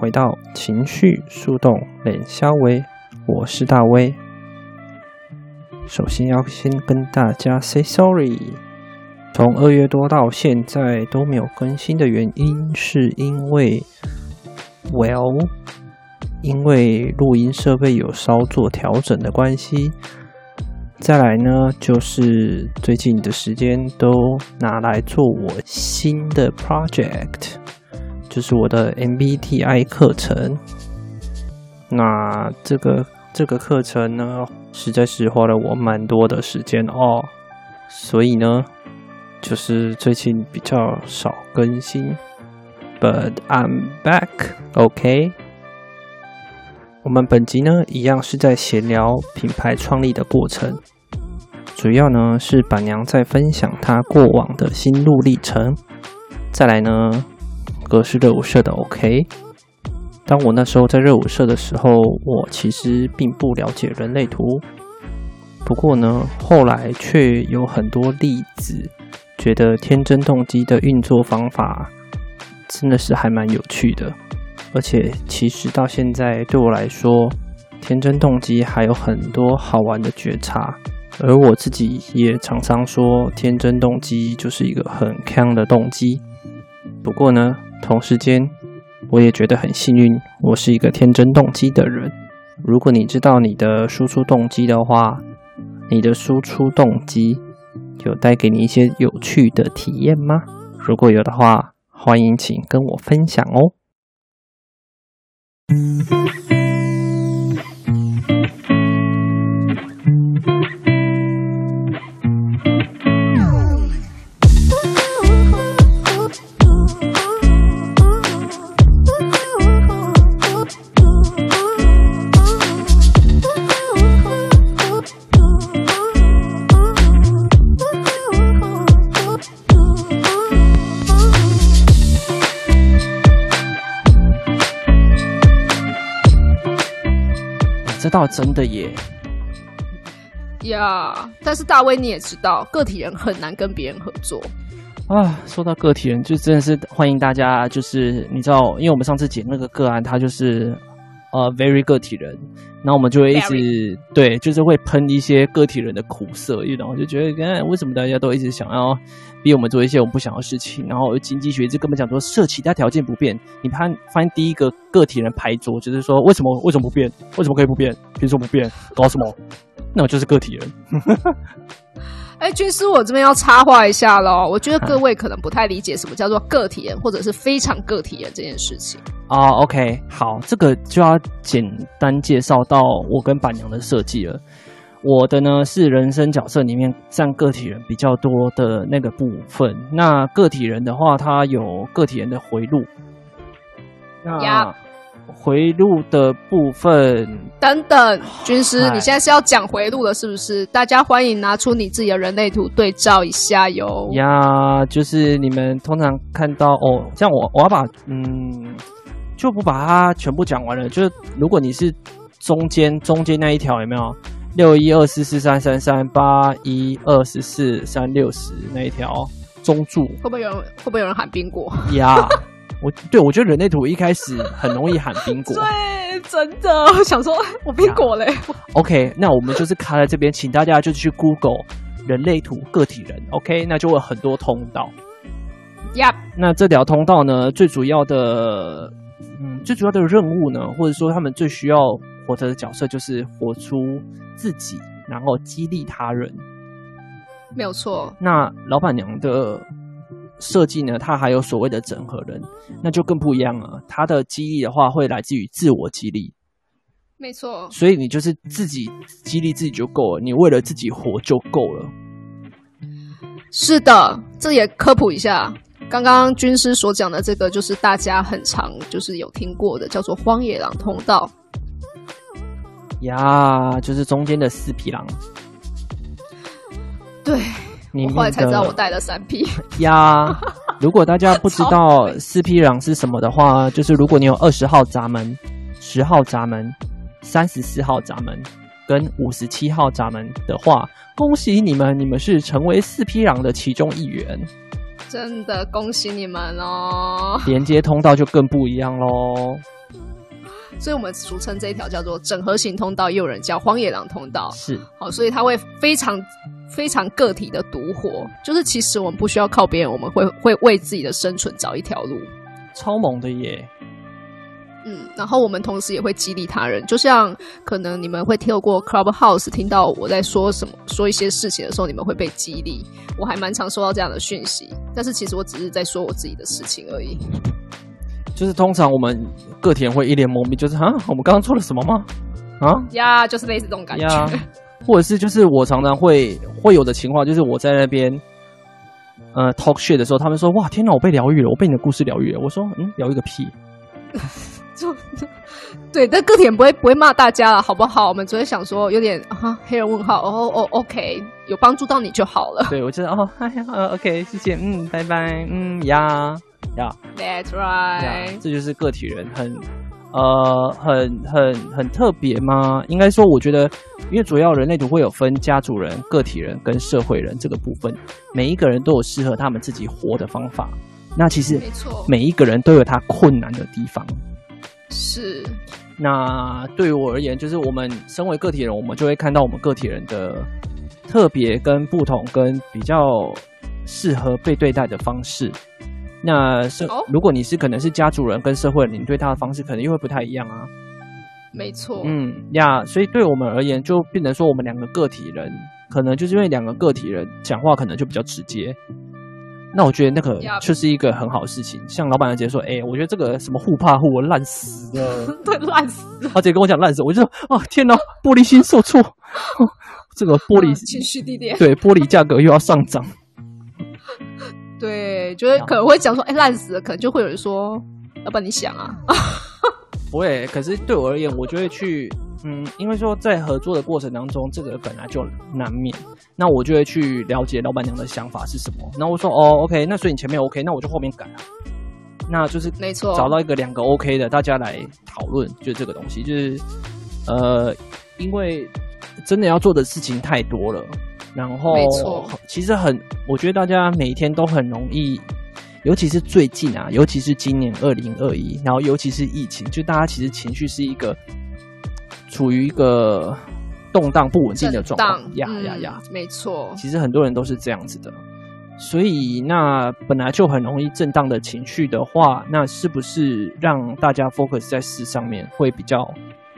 回到情绪树洞冷消微，我是大威。首先要先跟大家 say sorry，从二月多到现在都没有更新的原因，是因为，well，因为录音设备有稍作调整的关系。再来呢，就是最近的时间都拿来做我新的 project。就是我的 MBTI 课程，那这个这个课程呢，实在是花了我蛮多的时间哦，所以呢，就是最近比较少更新，But I'm back, OK。我们本集呢，一样是在闲聊品牌创立的过程，主要呢是板娘在分享她过往的心路历程，再来呢。格式热舞社的 OK。当我那时候在热舞社的时候，我其实并不了解人类图。不过呢，后来却有很多例子，觉得天真动机的运作方法真的是还蛮有趣的。而且，其实到现在对我来说，天真动机还有很多好玩的觉察。而我自己也常常说，天真动机就是一个很锵的动机。不过呢，同时间，我也觉得很幸运，我是一个天真动机的人。如果你知道你的输出动机的话，你的输出动机有带给你一些有趣的体验吗？如果有的话，欢迎请跟我分享哦。这倒真的耶，呀！Yeah, 但是大威你也知道，个体人很难跟别人合作啊。说到个体人，就真的是欢迎大家，就是你知道，因为我们上次解那个个案，他就是呃，very 个体人，那我们就会一直.对，就是会喷一些个体人的苦涩，然后就觉得，哎为什么大家都一直想要。逼我们做一些我们不想要的事情，然后经济学就根本讲说设其他条件不变。你看，翻第一个个体人排桌，就是说为什么为什么不变？为什么可以不变？凭什么不变？搞什么？那我就是个体人。哎，军师，我这边要插话一下喽。我觉得各位可能不太理解什么叫做个体人，或者是非常个体人这件事情。哦，OK，好，这个就要简单介绍到我跟板娘的设计了。我的呢是人生角色里面占个体人比较多的那个部分。那个体人的话，他有个体人的回路。那回路的部分，等等，军师，你现在是要讲回路了，是不是？大家欢迎拿出你自己的人类图对照一下哟。呀，就是你们通常看到哦，像我我要把嗯，就不把它全部讲完了。就是如果你是中间中间那一条，有没有？六一二四四三三三八一二十四三六十那一条中柱会不会有人会不会有人喊冰果呀？Yeah, 我对我觉得人类图一开始很容易喊宾果，对，真的我想说 我宾果嘞。OK，那我们就是卡在这边，请大家就去 Google 人类图个体人，OK，那就会有很多通道。Yep，那这条通道呢，最主要的，嗯，最主要的任务呢，或者说他们最需要。活着的角色就是活出自己，然后激励他人。没有错。那老板娘的设计呢，它还有所谓的整合人，那就更不一样了。它的激励的话，会来自于自我激励。没错，所以你就是自己激励自己就够了，你为了自己活就够了。是的，这也科普一下。刚刚军师所讲的这个，就是大家很常就是有听过的，叫做荒野狼通道。呀，就是中间的四匹狼。对，我后来才知道我带了三匹。呀，如果大家不知道 四匹狼是什么的话，就是如果你有二十号闸门、十号闸门。三十四号闸门跟五十七号闸门的话，恭喜你们，你们是成为四匹狼的其中一员。真的恭喜你们哦！连接通道就更不一样喽。所以我们俗称这一条叫做整合型通道，也有人叫荒野狼通道。是，好，所以它会非常非常个体的独活，就是其实我们不需要靠别人，我们会会为自己的生存找一条路。超猛的耶！嗯，然后我们同时也会激励他人，就像可能你们会透过 Clubhouse 听到我在说什么，说一些事情的时候，你们会被激励。我还蛮常收到这样的讯息，但是其实我只是在说我自己的事情而已。就是通常我们个体人会一脸懵逼，就是啊，我们刚刚做了什么吗？啊呀，就是类似这种感觉。或者是就是我常常会会有的情况，就是我在那边呃 talk shit 的时候，他们说哇，天哪，我被疗愈了，我被你的故事疗愈了。我说嗯，疗愈个屁。就对，但个体人不会不会骂大家了，好不好？我们只会想说有点哈黑人问号哦哦，OK，有帮助到你就好了。对，我觉得哦，哎 呀，OK，谢谢，嗯，拜拜，嗯呀呀，That's right，这就是个体人很呃很很很特别吗？应该说，我觉得，因为主要人类图会有分家族人、个体人跟社会人这个部分，每一个人都有适合他们自己活的方法。那其实没错，每一个人都有他困难的地方。是，那对于我而言，就是我们身为个体人，我们就会看到我们个体人的特别跟不同，跟比较适合被对待的方式。那是，如果你是可能是家族人跟社会人，你对他的方式可能又会不太一样啊。没错，嗯呀，所以对我们而言，就变成说我们两个个体人，可能就是因为两个个体人讲话可能就比较直接。那我觉得那个就是一个很好的事情，像老板直接说：“哎、欸，我觉得这个什么互怕互，我烂死了，对，烂死了。”他直接跟我讲烂死，我就说：“哦，天哪，玻璃心受挫，这个玻璃情绪低点，对，玻璃价格又要上涨。”对，觉得可能会讲说：“哎、欸，烂死了。”可能就会有人说：“老板，你想啊？” 不会，可是对我而言，我就会去。嗯，因为说在合作的过程当中，这个本来就难免，那我就会去了解老板娘的想法是什么。那我说哦，OK，那所以你前面 OK，那我就后面改啊。那就是没错，找到一个两个 OK 的，大家来讨论，就这个东西，就是呃，因为真的要做的事情太多了，然后没错，其实很，我觉得大家每一天都很容易，尤其是最近啊，尤其是今年二零二一，然后尤其是疫情，就大家其实情绪是一个。处于一个动荡不稳定的状况，呀呀呀，没错。其实很多人都是这样子的，所以那本来就很容易震荡的情绪的话，那是不是让大家 focus 在事上面会比较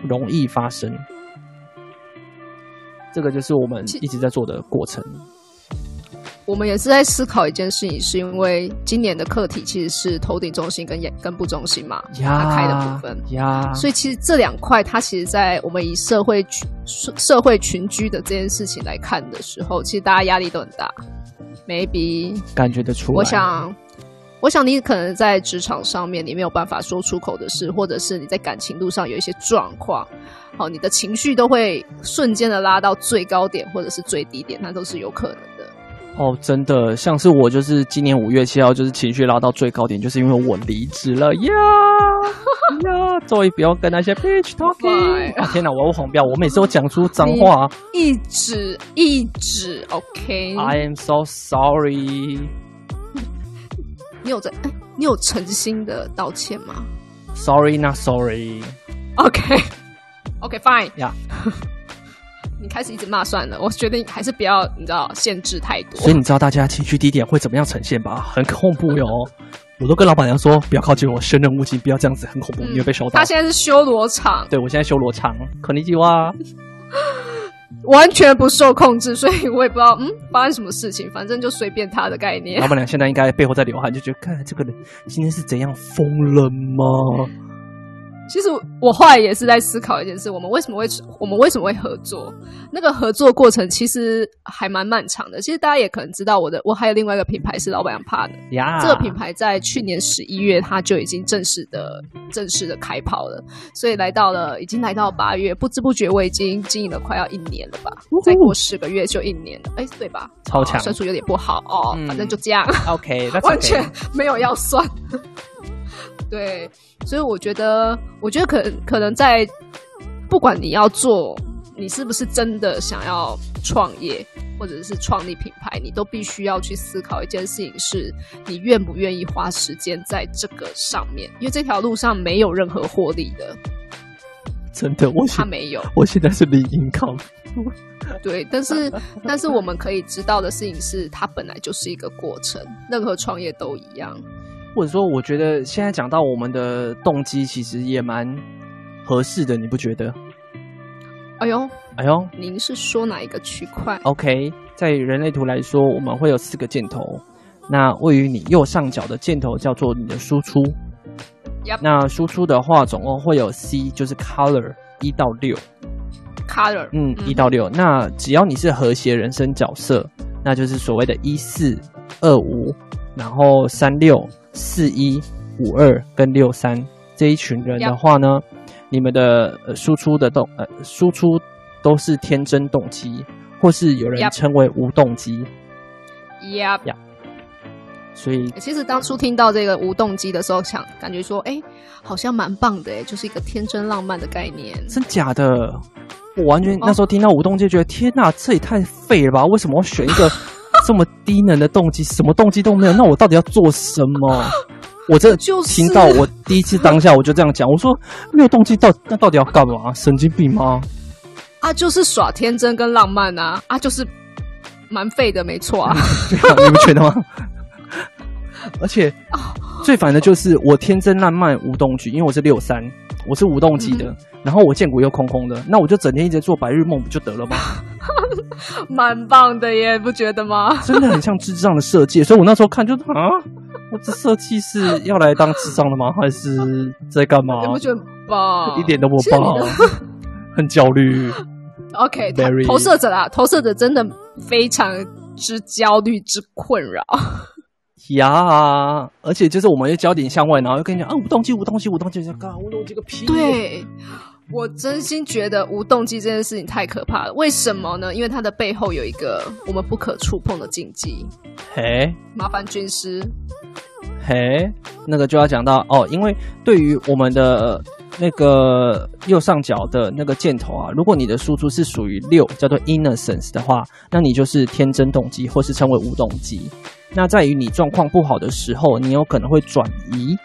容易发生？这个就是我们一直在做的过程。我们也是在思考一件事情，是因为今年的课题其实是头顶中心跟眼根部中心嘛，它开的部分呀，所以其实这两块，它其实，在我们以社会群社会群居的这件事情来看的时候，其实大家压力都很大，maybe 感觉得出来。我想，我想你可能在职场上面你没有办法说出口的事，或者是你在感情路上有一些状况，好，你的情绪都会瞬间的拉到最高点或者是最低点，那都是有可能的。哦，真的，像是我就是今年五月七号，就是情绪拉到最高点，就是因为我离职了呀呀！终于不要跟那些 bitch talking。啊，天哪，我要黄标，我每次都讲出脏话，一直一直 OK。I am so sorry。你有在？哎，你有诚心的道歉吗？Sorry, not sorry. OK, OK, fine. Yeah. 你开始一直骂算了，我决定还是不要，你知道限制太多。所以你知道大家情绪低点会怎么样呈现吧？很恐怖哟！我都跟老板娘说，不要靠近我，生人勿近，不要这样子，很恐怖，你会被收到。他现在是修罗场，对，我现在修罗场，肯尼基哇。完全不受控制，所以我也不知道嗯发生什么事情，反正就随便他的概念。老板娘现在应该背后在流汗，就觉得看这个人今天是怎样疯了吗？其实我后来也是在思考一件事：我们为什么会我们为什么会合作？那个合作过程其实还蛮漫长的。其实大家也可能知道，我的我还有另外一个品牌是老板娘怕的呀。这个品牌在去年十一月，它就已经正式的正式的开跑了。所以来到了，已经来到八月，不知不觉我已经经营了快要一年了吧？再过十个月就一年了，哎，对吧？超强，算数有点不好哦。嗯、反正就这样，OK，完全没有要算。对，所以我觉得，我觉得可可能在不管你要做，你是不是真的想要创业，或者是创立品牌，你都必须要去思考一件事情：是你愿不愿意花时间在这个上面？因为这条路上没有任何获利的。真的，我他没有，我现在是零 income。对，但是但是我们可以知道的事情是，它本来就是一个过程，任何创业都一样。或者说，我觉得现在讲到我们的动机，其实也蛮合适的，你不觉得？哎呦，哎呦，您是说哪一个区块？OK，在人类图来说，我们会有四个箭头。那位于你右上角的箭头叫做你的输出。Yep. 那输出的话，总共会有 C，就是 Color 一到六。Color，嗯，一到六。那只要你是和谐人生角色，那就是所谓的一四二五，然后三六。四一五二跟六三这一群人的话呢你们的输出的动呃输出都是天真动机，或是有人称为无动机。呀呀，所以其实当初听到这个无动机的时候，想感觉说，哎、欸，好像蛮棒的，哎，就是一个天真浪漫的概念。真假的？我完全那时候听到无动机，觉得、oh. 天哪，这也太废了吧？为什么要选一个？这么低能的动机，什么动机都没有，那我到底要做什么？我这听到我第一次当下我就这样讲，我说没有动机，到那到底要干嘛？神经病吗？啊，就是耍天真跟浪漫啊，啊，就是蛮废的，没错啊，你们觉得吗？而且最烦的就是我天真烂漫无动机，因为我是六三，我是无动机的，嗯、然后我荐骨又空空的，那我就整天一直做白日梦不就得了吗？蛮棒的耶，不觉得吗？真的很像智障的设计，所以我那时候看就啊，我这设计是要来当智障的吗？还是在干嘛？你不觉得棒？一点都不棒，很焦虑。OK，投射者啊，投射者真的非常之焦虑之困扰。呀，而且就是我们要焦点向外，然后又跟你讲啊，无动机，无动机，无动机，就干无动机个屁！对，我真心觉得无动机这件事情太可怕了。为什么呢？因为它的背后有一个我们不可触碰的禁忌。嘿，麻烦军师。嘿，那个就要讲到哦，因为对于我们的那个右上角的那个箭头啊，如果你的输出是属于六，叫做 innocence 的话，那你就是天真动机，或是称为无动机。那在于你状况不好的时候，你有可能会转移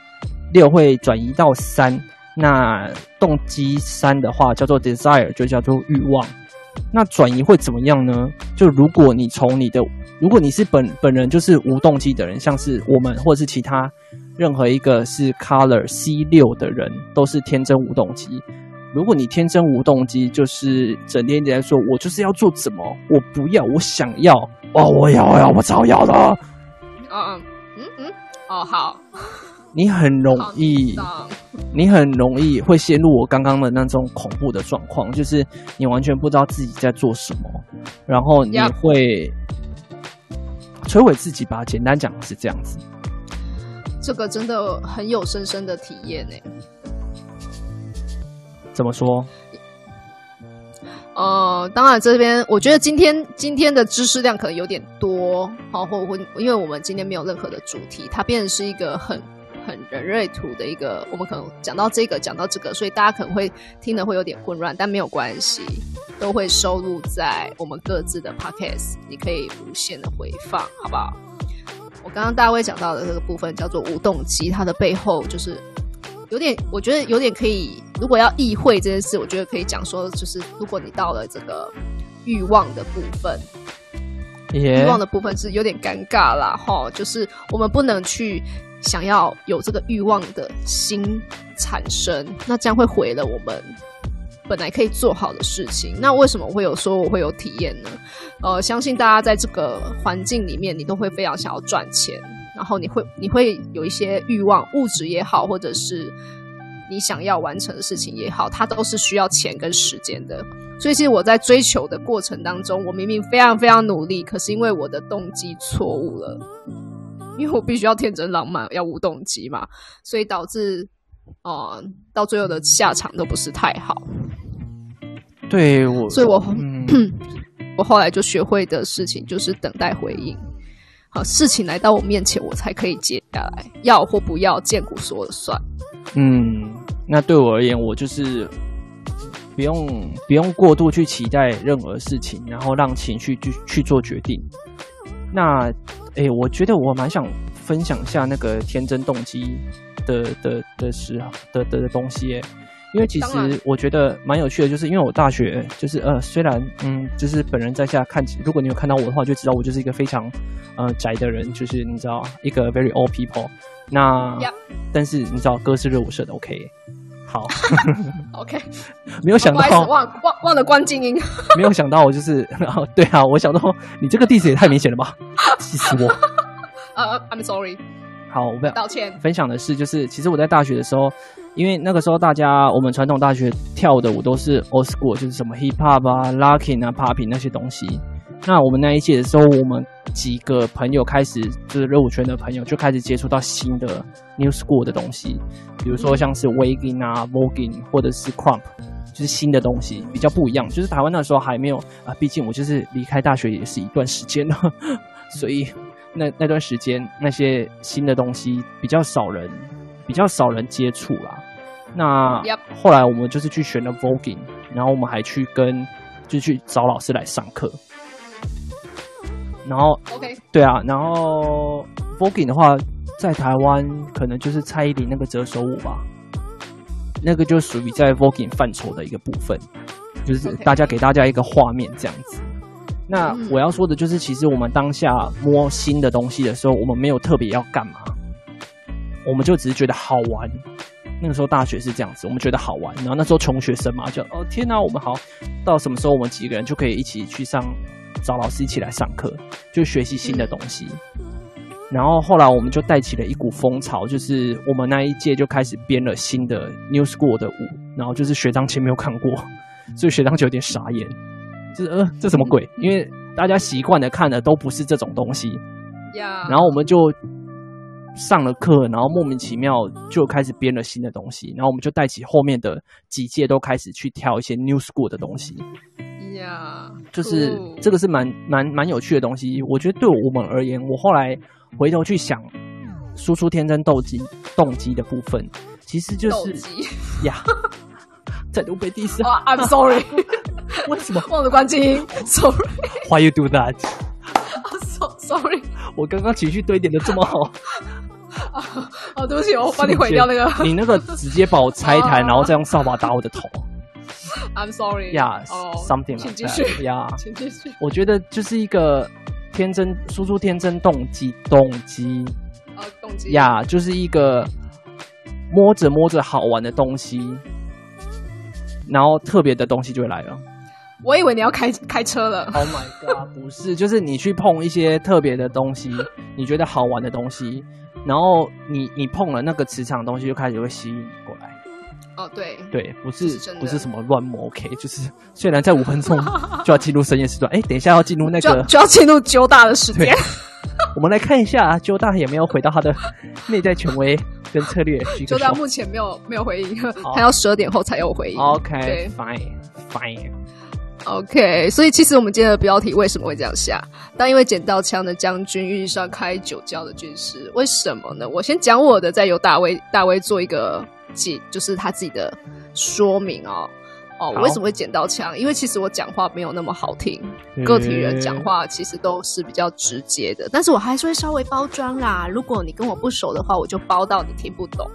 六，会转移到三。那动机三的话叫做 desire，就叫做欲望。那转移会怎么样呢？就如果你从你的，如果你是本本人就是无动机的人，像是我们或者是其他任何一个是 color C 六的人，都是天真无动机。如果你天真无动机，就是整天在说，我就是要做什么，我不要，我想要，哦，我要，我要，我超要的。嗯嗯嗯哦好，你很容易，你很容易会陷入我刚刚的那种恐怖的状况，就是你完全不知道自己在做什么，然后你会摧毁自己吧？简单讲是这样子。这个真的很有深深的体验呢。怎么说？呃，当然，这边我觉得今天今天的知识量可能有点多，好，或或因为我们今天没有任何的主题，它变成是一个很很人类图的一个，我们可能讲到这个，讲到这个，所以大家可能会听的会有点混乱，但没有关系，都会收录在我们各自的 podcast，你可以无限的回放，好不好？我刚刚大卫讲到的这个部分叫做无动机，它的背后就是。有点，我觉得有点可以。如果要意会这件事，我觉得可以讲说，就是如果你到了这个欲望的部分，欲.望的部分是有点尴尬啦，哈，就是我们不能去想要有这个欲望的心产生，那这样会毁了我们本来可以做好的事情。那为什么我会有说我会有体验呢？呃，相信大家在这个环境里面，你都会非常想要赚钱，然后你会你会有一些欲望，物质也好，或者是你想要完成的事情也好，它都是需要钱跟时间的。所以，其实我在追求的过程当中，我明明非常非常努力，可是因为我的动机错误了，因为我必须要天真浪漫，要无动机嘛，所以导致，呃，到最后的下场都不是太好。对我，所以我，嗯，我后来就学会的事情就是等待回应。好，事情来到我面前，我才可以接下来，要或不要，见骨说了算。嗯，那对我而言，我就是。不用不用过度去期待任何事情，然后让情绪去去做决定。那，诶，我觉得我蛮想分享一下那个天真动机的的的时候的的的东西，因为其实我觉得蛮有趣的，就是因为我大学就是呃，虽然嗯，就是本人在下看，如果你有看到我的话，就知道我就是一个非常呃宅的人，就是你知道一个 very old people。那.但是你知道，歌是热舞社的，OK。好，OK，没有想到，忘忘忘了关静音，没有想到我就是，对啊，我想到你这个 diss 也太明显了吧，气死我。呃、uh,，I'm sorry。好，我不要道歉。分享的是，就是其实我在大学的时候，因为那个时候大家我们传统大学跳的舞都是 old school，就是什么 hip hop 啊、locking 啊、popping 那些东西。那我们那一届的时候，我们几个朋友开始就是热舞圈的朋友就开始接触到新的 new school 的东西，比如说像是 waacking 啊、voguing 或者是 crump，就是新的东西，比较不一样。就是台湾那时候还没有啊，毕竟我就是离开大学也是一段时间了，所以那那段时间那些新的东西比较少人比较少人接触啦。那后来我们就是去学了 voguing，然后我们还去跟就去找老师来上课。然后，OK，对啊，然后 voguing 的话，在台湾可能就是蔡依林那个折手舞吧，那个就属于在 voguing 范畴的一个部分，就是大家给大家一个画面这样子。那我要说的就是，其实我们当下摸新的东西的时候，我们没有特别要干嘛，我们就只是觉得好玩。那个时候大学是这样子，我们觉得好玩。然后那时候穷学生嘛，就哦天哪，我们好到什么时候我们几个人就可以一起去上。找老师一起来上课，就学习新的东西。然后后来我们就带起了一股风潮，就是我们那一届就开始编了新的 New School 的舞。然后就是学长前没有看过，所以学长就有点傻眼，就是呃这什么鬼？因为大家习惯的看的都不是这种东西。然后我们就上了课，然后莫名其妙就开始编了新的东西。然后我们就带起后面的几届都开始去挑一些 New School 的东西。呀，yeah, 就是这个是蛮蛮蛮有趣的东西。我觉得对我们而言，我后来回头去想，输出天真斗机动机的部分，其实就是呀，在度被 diss。Oh, I'm sorry，为什么忘了关静音？Sorry，Why you do that？So sorry，我刚刚情绪堆叠的这么好。哦，对不起，我帮你毁掉那个。你那个直接把我拆台，然后再用扫把打我的头。I'm sorry. Yeah, something like that. 请继续。Yeah，请继续。我觉得就是一个天真输出天真动机动机呃，动机。呀，就是一个摸着摸着好玩的东西，然后特别的东西就会来了。我以为你要开开车了。Oh my god！不是，就是你去碰一些特别的东西，你觉得好玩的东西，然后你你碰了那个磁场的东西，就开始会吸引你过来。哦，对对，不是，是不是什么乱摸，OK，就是虽然在五分钟就要进入深夜时段，哎，等一下要进入那个就，就要进入揪大的时间，我们来看一下揪大有没有回到他的内在权威跟策略。揪大目前没有没有回应，好他要十二点后才有回应。OK，Fine，Fine，OK，所以其实我们今天的标题为什么会这样下？当因为捡到枪的将军遇上开酒窖的军师，为什么呢？我先讲我的，再由大卫大卫做一个。就是他自己的说明哦哦，我为什么会捡到枪？因为其实我讲话没有那么好听，个体人讲话其实都是比较直接的，但是我还是会稍微包装啦。如果你跟我不熟的话，我就包到你听不懂。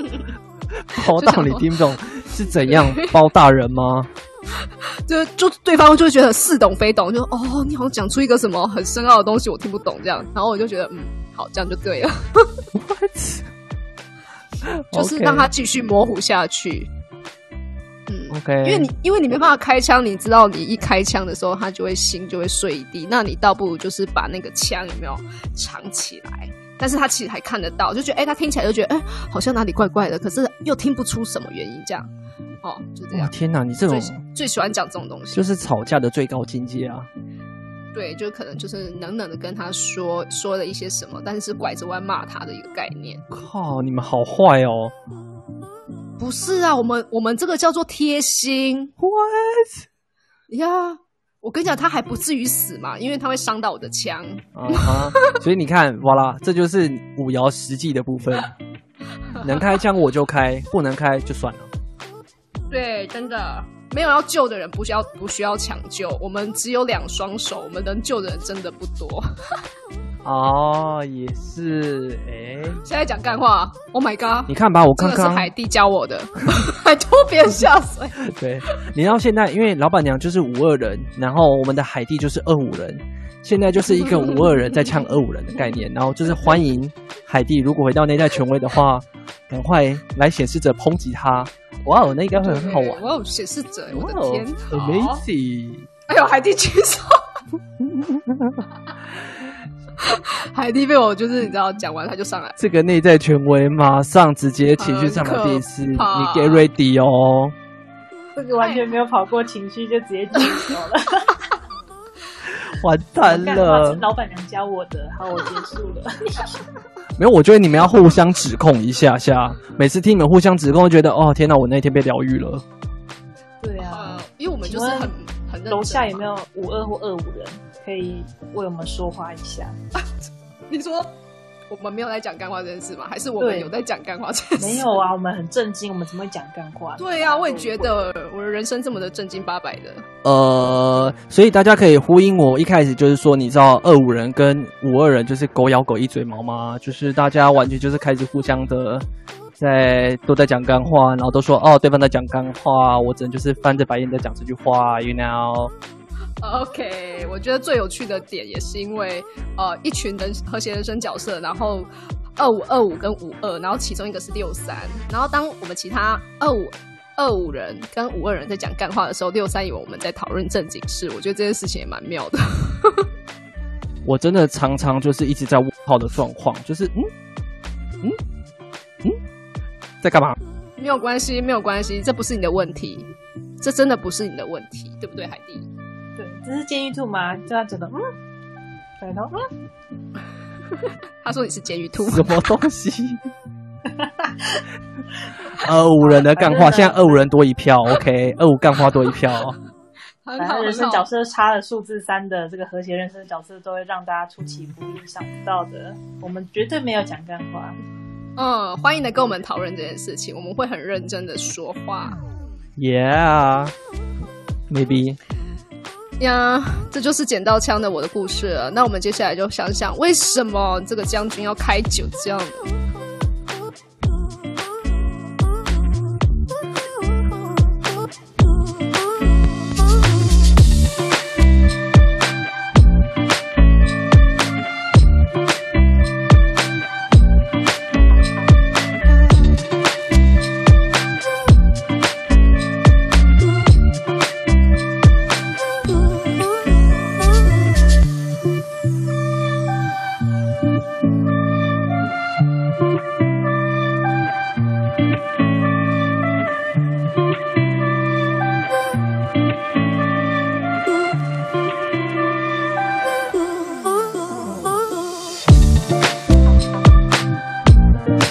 包到你听不懂 是怎样？包大人吗？就就对方就会觉得似懂非懂，就哦，你好像讲出一个什么很深奥的东西，我听不懂这样，然后我就觉得嗯，好，这样就对了。就是让他继续模糊下去。嗯，OK，因为你因为你没办法开枪，你知道你一开枪的时候，他就会心就会碎一地。那你倒不如就是把那个枪有没有藏起来？但是他其实还看得到，就觉得哎，他听起来就觉得哎，好像哪里怪怪的，可是又听不出什么原因，这样哦，就这样。天哪，你这种最，最喜欢讲这种东西，就是吵架的最高境界啊！对，就可能就是冷冷的跟他说说了一些什么，但是拐着弯骂他的一个概念。靠，你们好坏哦！不是啊，我们我们这个叫做贴心。What？呀，yeah, 我跟你讲，他还不至于死嘛，因为他会伤到我的枪。Uh huh. 所以你看，哇啦，这就是五爻实际的部分。能开枪我就开，不能开就算了。对，真的没有要救的人，不需要不需要抢救。我们只有两双手，我们能救的人真的不多。哦，也是，哎，现在讲干话，Oh my god！你看吧，我刚刚是海蒂教我的，还拖别人下水。对，你知道现在，因为老板娘就是五二人，然后我们的海蒂就是二五人，现在就是一个五二人在呛二五人的概念，然后就是欢迎海蒂，如果回到内在权威的话，赶快来显示者抨击他。哇哦，那应该会很好玩。哇哦，显示者，我的天，Amazing！哎呦，海蒂举手。海蒂被我就是你知道讲完他就上来，这个内在权威马上直接情绪上的第四，你 get ready 哦。这个完全没有跑过情绪就直接进手了，完蛋了。是老板娘教我的，好，我结束了。没有，我觉得你们要互相指控一下下。每次听你们互相指控，觉得哦天哪，我那天被疗愈了。对啊，因为我们就是很很楼下有没有五二或二五人？可以为我们说话一下。你说我们没有在讲干话这件事吗？还是我们有在讲干话这件事？没有啊，我们很震惊，我们怎么会讲干话？对呀、啊，我也觉得我的人生这么的正经八百的。呃，所以大家可以呼应我一开始就是说，你知道二五人跟五二人就是狗咬狗一嘴毛吗？就是大家完全就是开始互相的在都在讲干话，然后都说哦，对方在讲干话，我只能就是翻着白眼在讲这句话，you know。OK，我觉得最有趣的点也是因为，呃，一群人和谐人生角色，然后二五二五跟五二，然后其中一个是六三，然后当我们其他二五二五人跟五二人在讲干话的时候，六三以为我们在讨论正经事，我觉得这件事情也蛮妙的。我真的常常就是一直在问号的状况，就是嗯嗯嗯，在干嘛？没有关系，没有关系，这不是你的问题，这真的不是你的问题，对不对，海蒂？对，这是监狱兔吗？就他觉得，嗯，对头，嗯，他说你是监狱兔，什么东西？二五人的干话，现在二五人多一票，OK，二五干话多一票。反正人生角色差了数字三的这个和谐人生角色，都会让大家出其不意，想不到的。我们绝对没有讲干话。嗯，欢迎来跟我们讨论这件事情，我们会很认真的说话。Yeah，maybe。呀，这就是捡到枪的我的故事了。那我们接下来就想想，为什么这个将军要开酒这样的？